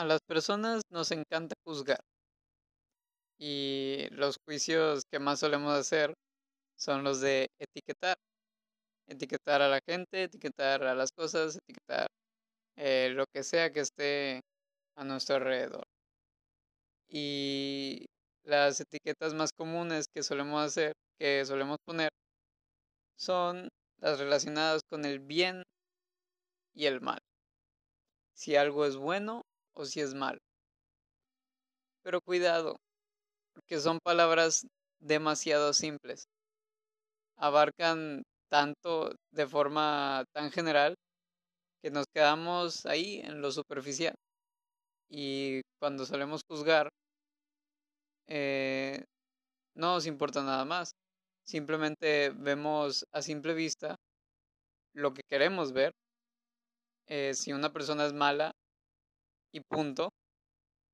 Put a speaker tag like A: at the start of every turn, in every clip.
A: A las personas nos encanta juzgar. Y los juicios que más solemos hacer son los de etiquetar. Etiquetar a la gente, etiquetar a las cosas, etiquetar eh, lo que sea que esté a nuestro alrededor. Y las etiquetas más comunes que solemos hacer, que solemos poner, son las relacionadas con el bien y el mal. Si algo es bueno o si es malo. Pero cuidado, porque son palabras demasiado simples. Abarcan tanto de forma tan general que nos quedamos ahí en lo superficial. Y cuando solemos juzgar, eh, no nos importa nada más. Simplemente vemos a simple vista lo que queremos ver. Eh, si una persona es mala y punto,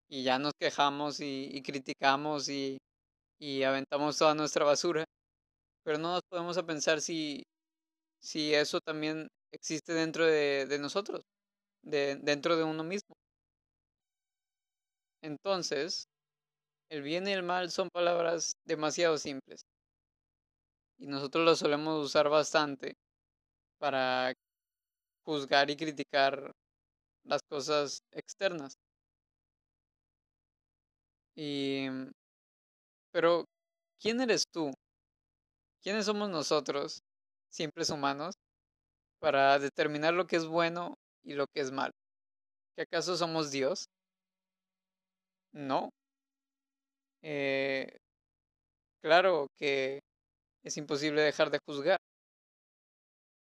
A: y ya nos quejamos y, criticamos y, y, aventamos toda nuestra basura, pero no nos podemos a pensar si, si eso también existe dentro de, de nosotros, de, dentro de uno mismo. Entonces, el bien y el mal son palabras demasiado simples. Y nosotros las solemos usar bastante para juzgar y criticar las cosas externas. Y pero ¿quién eres tú? ¿Quiénes somos nosotros, simples humanos, para determinar lo que es bueno y lo que es malo? ¿Que acaso somos Dios? No. Eh, claro que es imposible dejar de juzgar,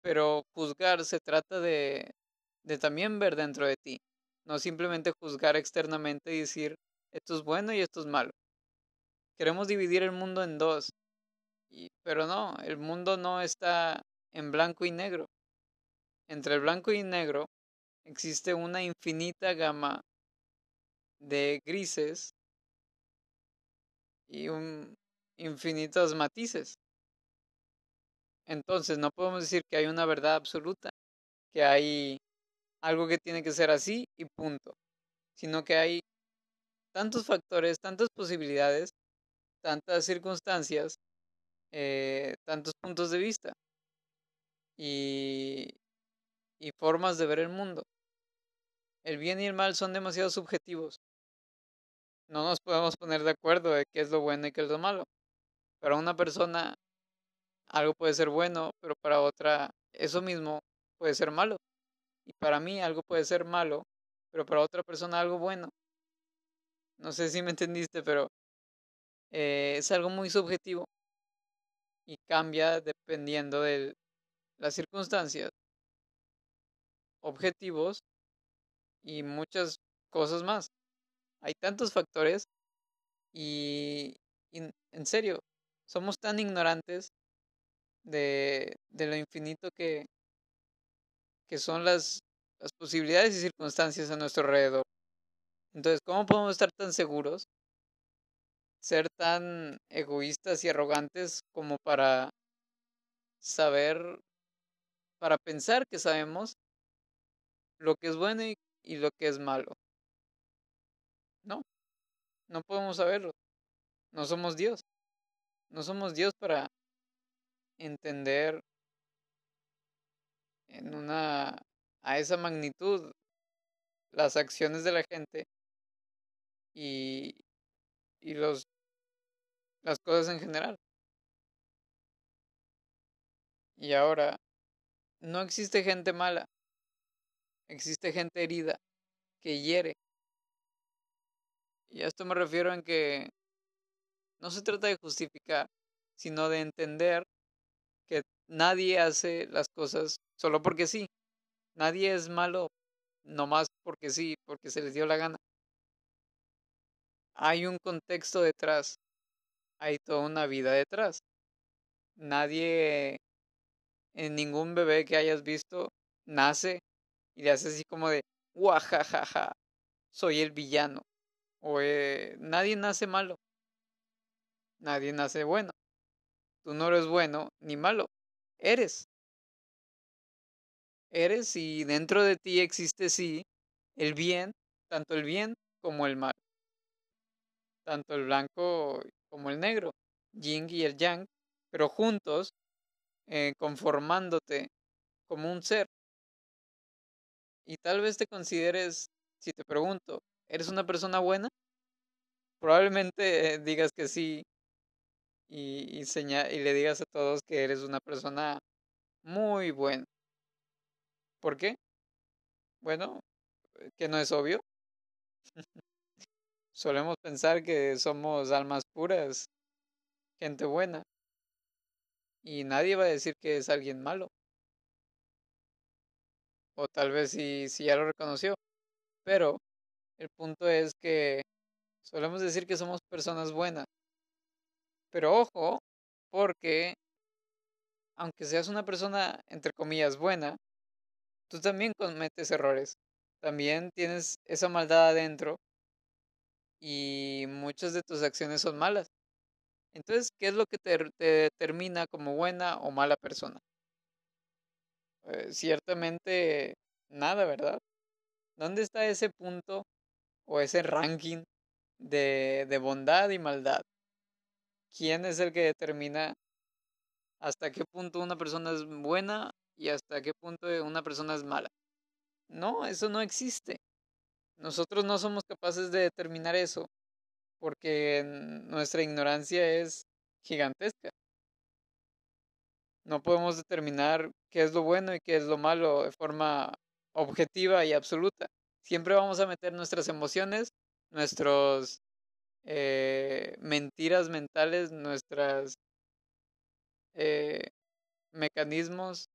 A: pero juzgar se trata de, de también ver dentro de ti, no simplemente juzgar externamente y decir esto es bueno y esto es malo. Queremos dividir el mundo en dos, y, pero no, el mundo no está en blanco y negro. Entre el blanco y negro existe una infinita gama de grises y un infinitos matices. Entonces no podemos decir que hay una verdad absoluta, que hay algo que tiene que ser así y punto, sino que hay tantos factores, tantas posibilidades, tantas circunstancias, eh, tantos puntos de vista y, y formas de ver el mundo. El bien y el mal son demasiado subjetivos no nos podemos poner de acuerdo de qué es lo bueno y qué es lo malo. Para una persona algo puede ser bueno, pero para otra eso mismo puede ser malo. Y para mí algo puede ser malo, pero para otra persona algo bueno. No sé si me entendiste, pero eh, es algo muy subjetivo y cambia dependiendo de las circunstancias, objetivos y muchas cosas más. Hay tantos factores y, en serio, somos tan ignorantes de, de lo infinito que, que son las, las posibilidades y circunstancias a nuestro alrededor. Entonces, ¿cómo podemos estar tan seguros? Ser tan egoístas y arrogantes como para saber, para pensar que sabemos lo que es bueno y lo que es malo. No, no podemos saberlo. No somos Dios. No somos Dios para entender en una a esa magnitud las acciones de la gente y, y los las cosas en general. Y ahora no existe gente mala. Existe gente herida que hiere y a esto me refiero en que no se trata de justificar, sino de entender nadie hace las cosas solo porque sí. Nadie es malo nomás porque sí, porque se les dio la gana. Hay un contexto detrás, hay toda una vida detrás. Nadie, en ningún bebé que hayas visto, nace y le hace así como de, guajajaja, soy el villano. O eh, nadie nace malo. Nadie nace bueno. Tú no eres bueno ni malo. Eres. Eres y dentro de ti existe sí el bien, tanto el bien como el mal, tanto el blanco como el negro, yin y el yang, pero juntos, eh, conformándote como un ser. Y tal vez te consideres, si te pregunto, ¿eres una persona buena? Probablemente digas que sí y, y, y le digas a todos que eres una persona muy buena. ¿Por qué? Bueno, que no es obvio. Solemos pensar que somos almas puras, gente buena. Y nadie va a decir que es alguien malo. O tal vez si, si ya lo reconoció. Pero el punto es que solemos decir que somos personas buenas. Pero ojo, porque aunque seas una persona, entre comillas, buena, tú también cometes errores. También tienes esa maldad adentro y muchas de tus acciones son malas. Entonces, ¿qué es lo que te, determina como buena o mala persona? Eh, ciertamente nada, ¿verdad? ¿Dónde está ese punto o ese ranking de, de bondad y maldad? ¿Quién es el que determina hasta qué punto una persona es buena y hasta qué punto una persona es mala? No, eso no existe. Nosotros no somos capaces de determinar eso porque nuestra ignorancia es gigantesca. No podemos determinar qué es lo bueno y qué es lo malo de forma objetiva y absoluta. Siempre vamos a meter nuestras emociones, nuestros eh, mentiras mentales, nuestros eh, mecanismos,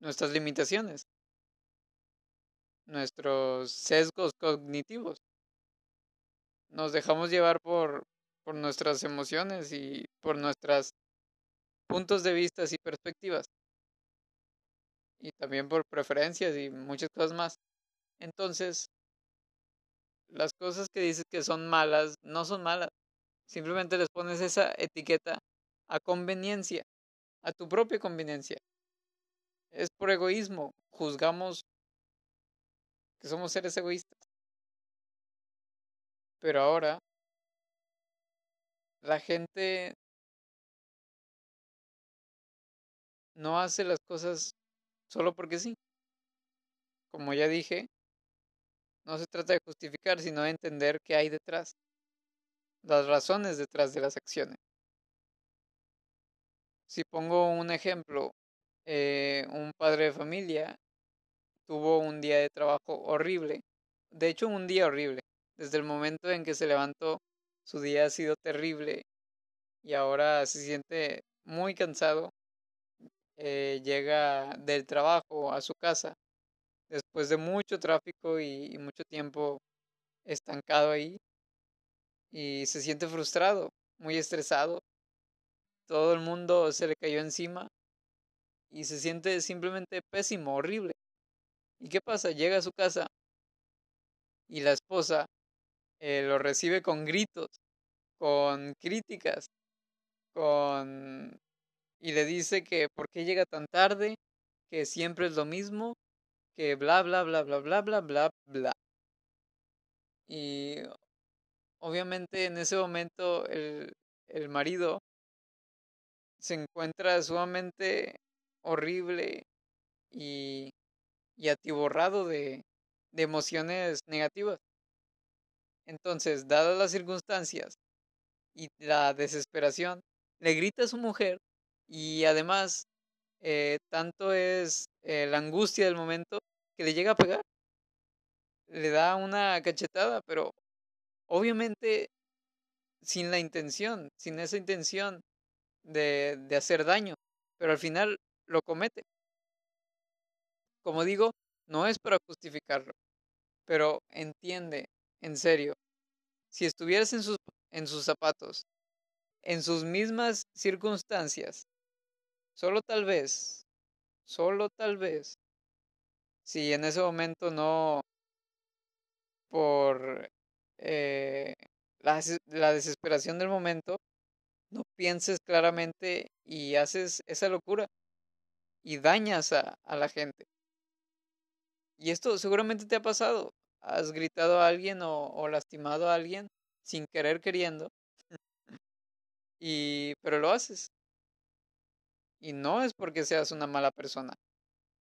A: nuestras limitaciones nuestros sesgos cognitivos. Nos dejamos llevar por, por nuestras emociones y por nuestros puntos de vista y perspectivas. Y también por preferencias y muchas cosas más. Entonces, las cosas que dices que son malas no son malas. Simplemente les pones esa etiqueta a conveniencia, a tu propia conveniencia. Es por egoísmo. Juzgamos que somos seres egoístas. Pero ahora la gente no hace las cosas solo porque sí. Como ya dije, no se trata de justificar, sino de entender qué hay detrás, las razones detrás de las acciones. Si pongo un ejemplo, eh, un padre de familia tuvo un día de trabajo horrible. De hecho, un día horrible. Desde el momento en que se levantó, su día ha sido terrible y ahora se siente muy cansado. Eh, llega del trabajo a su casa después de mucho tráfico y, mucho tiempo estancado ahí y se siente frustrado, muy estresado. Todo el mundo se le cayó encima y se siente simplemente pésimo, horrible. ¿Y qué pasa? Llega a su casa y la esposa eh, lo recibe con gritos, con críticas, con... y le dice que por qué llega tan tarde, que siempre es lo mismo, que bla, bla, bla, bla, bla, bla, bla, bla. Y obviamente en ese momento el, el marido se encuentra sumamente horrible y y atiborrado de, de emociones negativas. Entonces, dadas las circunstancias y la desesperación, le grita a su mujer y además eh, tanto es eh, la angustia del momento que le llega a pegar. Le da una cachetada, pero obviamente sin la intención, sin esa intención de, de hacer daño, pero al final lo comete. Como digo, no es para justificarlo, pero entiende, en serio, si estuvieras en sus, en sus zapatos, en sus mismas circunstancias, solo tal vez, solo tal vez, si en ese momento no, por eh, la, la desesperación del momento, no pienses claramente y haces esa locura y dañas a, a la gente. Y esto seguramente te ha pasado. Has gritado a alguien o, lastimado a alguien sin querer queriendo. y pero lo haces. Y no es porque seas una mala persona.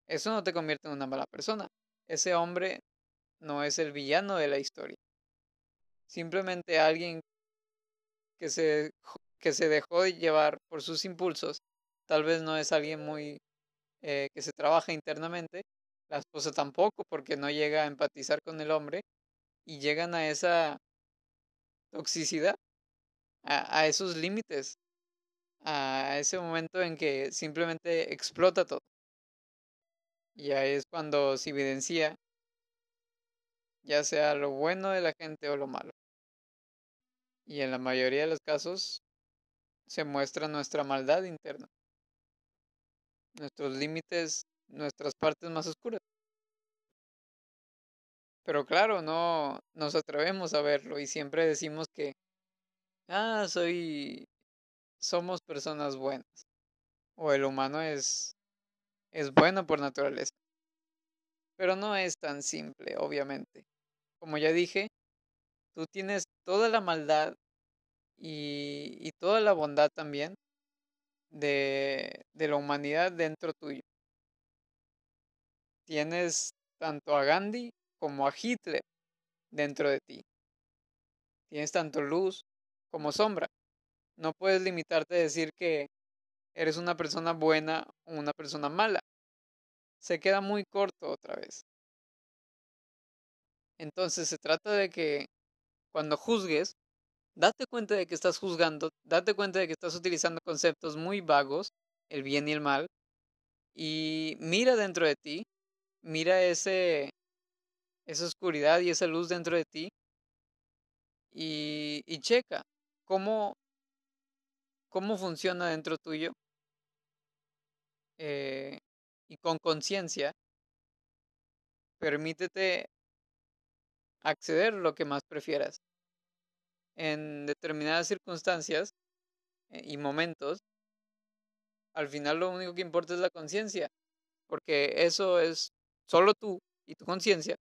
A: Eso no te convierte en una mala persona. Ese hombre no es el villano de la historia. Simplemente alguien que se, que se dejó de llevar por sus impulsos. Tal vez no es alguien muy eh, que se trabaja internamente. La esposa tampoco, porque no llega a empatizar con el hombre. Y llegan a esa toxicidad, a, a esos límites, a ese momento en que simplemente explota todo. Y ahí es cuando se evidencia ya sea lo bueno de la gente o lo malo. Y en la mayoría de los casos se muestra nuestra maldad interna, nuestros límites, nuestras partes más oscuras. Pero claro, no nos atrevemos a verlo y siempre decimos que, ah, soy, somos personas buenas. O el humano es, es bueno por naturaleza. Pero no es tan simple, obviamente. Como ya dije, tú tienes toda la maldad y, toda la bondad también de, de la humanidad dentro tuyo. Tienes tanto a Gandhi como a Hitler dentro de ti. Tienes tanto luz como sombra. No puedes limitarte a decir que eres una persona buena o una persona mala. Se queda muy corto otra vez. Entonces se trata de que cuando juzgues, date cuenta de que estás juzgando, date cuenta de que estás utilizando conceptos muy vagos, el bien y el mal, y mira dentro de ti, mira ese, esa oscuridad y esa luz dentro de ti, y, y checa cómo, cómo funciona dentro tuyo, eh, y con conciencia, permítete acceder lo que más prefieras. En determinadas circunstancias eh, y momentos, al final lo único que importa es la conciencia, porque eso es solo tú y tu conciencia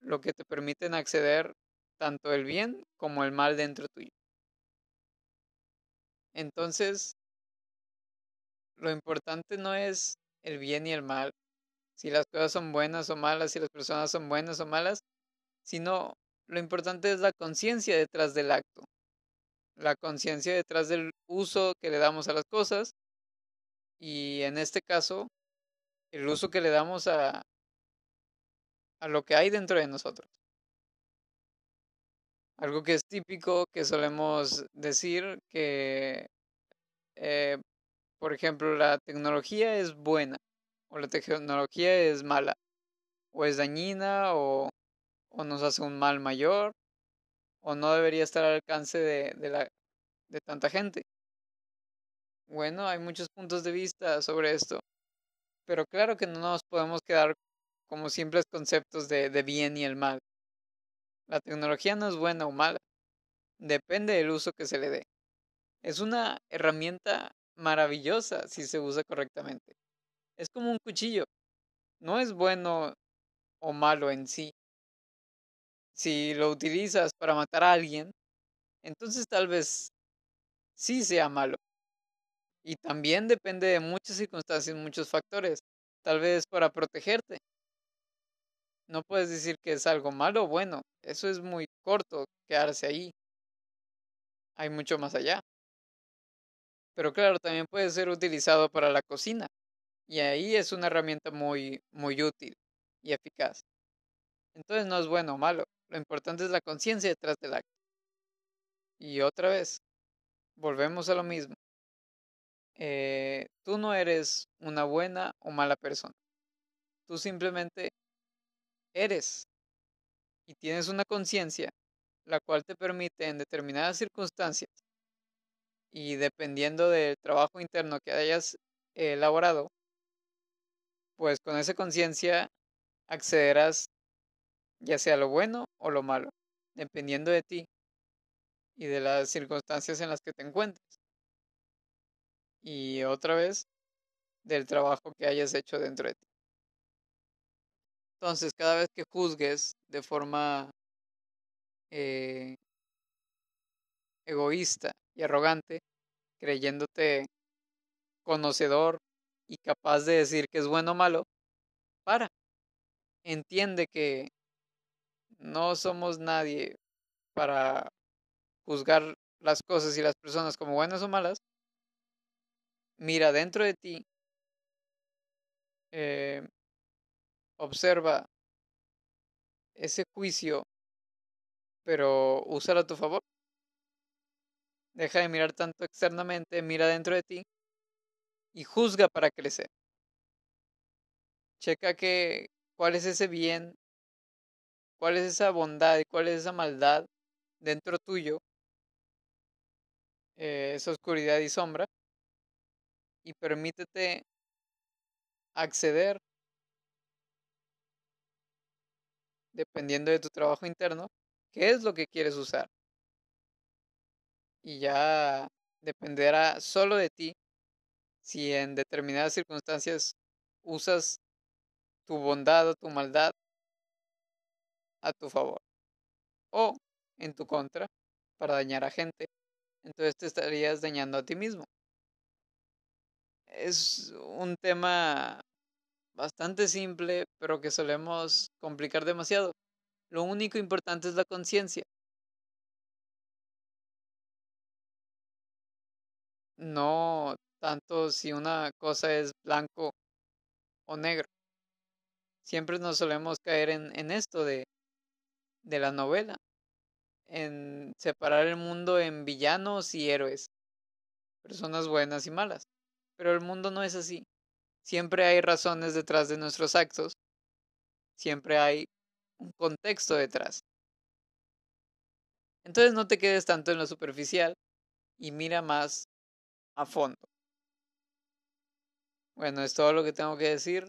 A: lo que te permiten acceder tanto el bien como el mal dentro tuyo. Entonces, lo importante no es el bien y el mal, si las cosas son buenas o malas, si las personas son buenas o malas, sino lo importante es la conciencia detrás del acto, la conciencia detrás del uso que le damos a las cosas y en este caso el uso que le damos a, a lo que hay dentro de nosotros. Algo que es típico que solemos decir que, eh, por ejemplo, la tecnología es buena o la tecnología es mala o es dañina o o nos hace un mal mayor o no debería estar al alcance de, de, la, de tanta gente. Bueno, hay muchos puntos de vista sobre esto, pero claro que no nos podemos quedar como simples conceptos de, de bien y el mal. La tecnología no es buena o mala, depende del uso que se le dé. Es una herramienta maravillosa si se usa correctamente. Es como un cuchillo. No es bueno o malo en sí, si lo utilizas para matar a alguien, entonces tal vez sí sea malo. Y también depende de muchas circunstancias, muchos factores. Tal vez para protegerte. No puedes decir que es algo malo o bueno. Eso es muy corto, quedarse ahí. Hay mucho más allá. Pero claro, también puede ser utilizado para la cocina. Y ahí es una herramienta muy, muy útil y eficaz. Entonces no es bueno o malo. Lo importante es la conciencia detrás del acto. Y otra vez, volvemos a lo mismo. Eh, tú no eres una buena o mala persona. Tú simplemente eres y tienes una conciencia la cual te permite en determinadas circunstancias y dependiendo del trabajo interno que hayas elaborado, pues con esa conciencia accederás ya sea lo bueno o lo malo, dependiendo de ti y de las circunstancias en las que te encuentres. Y otra vez, del trabajo que hayas hecho dentro de ti. Entonces, cada vez que juzgues de forma eh, egoísta y arrogante, creyéndote conocedor y capaz de decir que es bueno o malo, para. Entiende que no somos nadie para juzgar las cosas y las personas como buenas o malas. Mira dentro de ti. Eh, observa ese juicio, pero úsalo a tu favor. Deja de mirar tanto externamente, mira dentro de ti y juzga para crecer. Checa que cuál es ese bien, cuál es esa bondad y cuál es esa maldad dentro tuyo, eh, esa oscuridad y sombra, y permítete acceder, dependiendo de tu trabajo interno, qué es lo que quieres usar. Y ya dependerá solo de ti si en determinadas circunstancias usas tu bondad o tu maldad a tu favor o en tu contra para dañar a gente, entonces te estarías dañando a ti mismo. Es un tema bastante simple, pero que solemos complicar demasiado. Lo único importante es la conciencia. No tanto si una cosa es blanco o negro. Siempre nos solemos caer en, en esto de, de la novela, en separar el mundo en villanos y héroes, personas buenas y malas. Pero el mundo no es así. Siempre hay razones detrás de nuestros actos, siempre hay un contexto detrás. Entonces no te quedes tanto en lo superficial y mira más a fondo. Bueno, es todo lo que tengo que decir.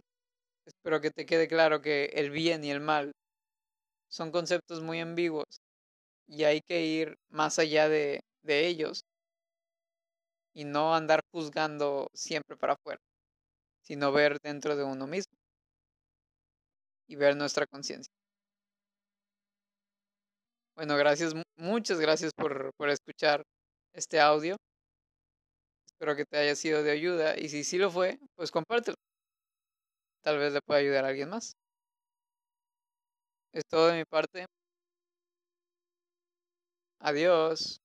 A: Espero que te quede claro que el bien y el mal son conceptos muy ambiguos y hay que ir más allá de, de ellos y no andar juzgando siempre para afuera, sino ver dentro de uno mismo y ver nuestra conciencia. Bueno, gracias, muchas gracias por, por escuchar este audio. Espero que te haya sido de ayuda y si sí lo fue, pues compártelo. Tal vez le pueda ayudar a alguien más. Es todo de mi parte. Adiós.